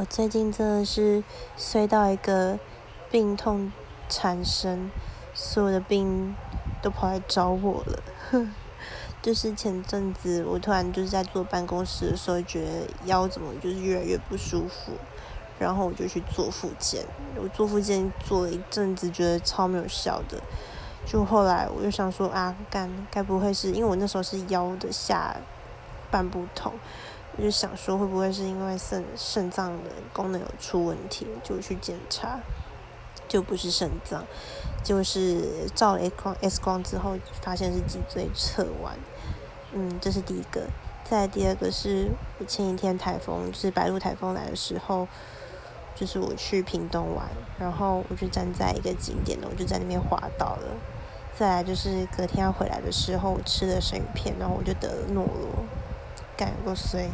我最近真的是衰到一个病痛缠身，所有的病都跑来找我了。就是前阵子我突然就是在坐办公室的时候，觉得腰怎么就是越来越不舒服，然后我就去做复健。我做复健做了一阵子，觉得超没有效的。就后来我就想说啊，干该不会是因为我那时候是腰的下半部痛，就想说会不会是因为肾肾脏的功能有出问题，就去检查，就不是肾脏，就是照了 X 光 X 光之后发现是脊椎侧弯，嗯，这是第一个。再第二个是我前一天台风，就是白鹿台风来的时候。就是我去屏东玩，然后我就站在一个景点呢，我就在那边滑倒了。再来就是隔天要回来的时候，我吃了生鱼片，然后我就得了诺罗，感够衰。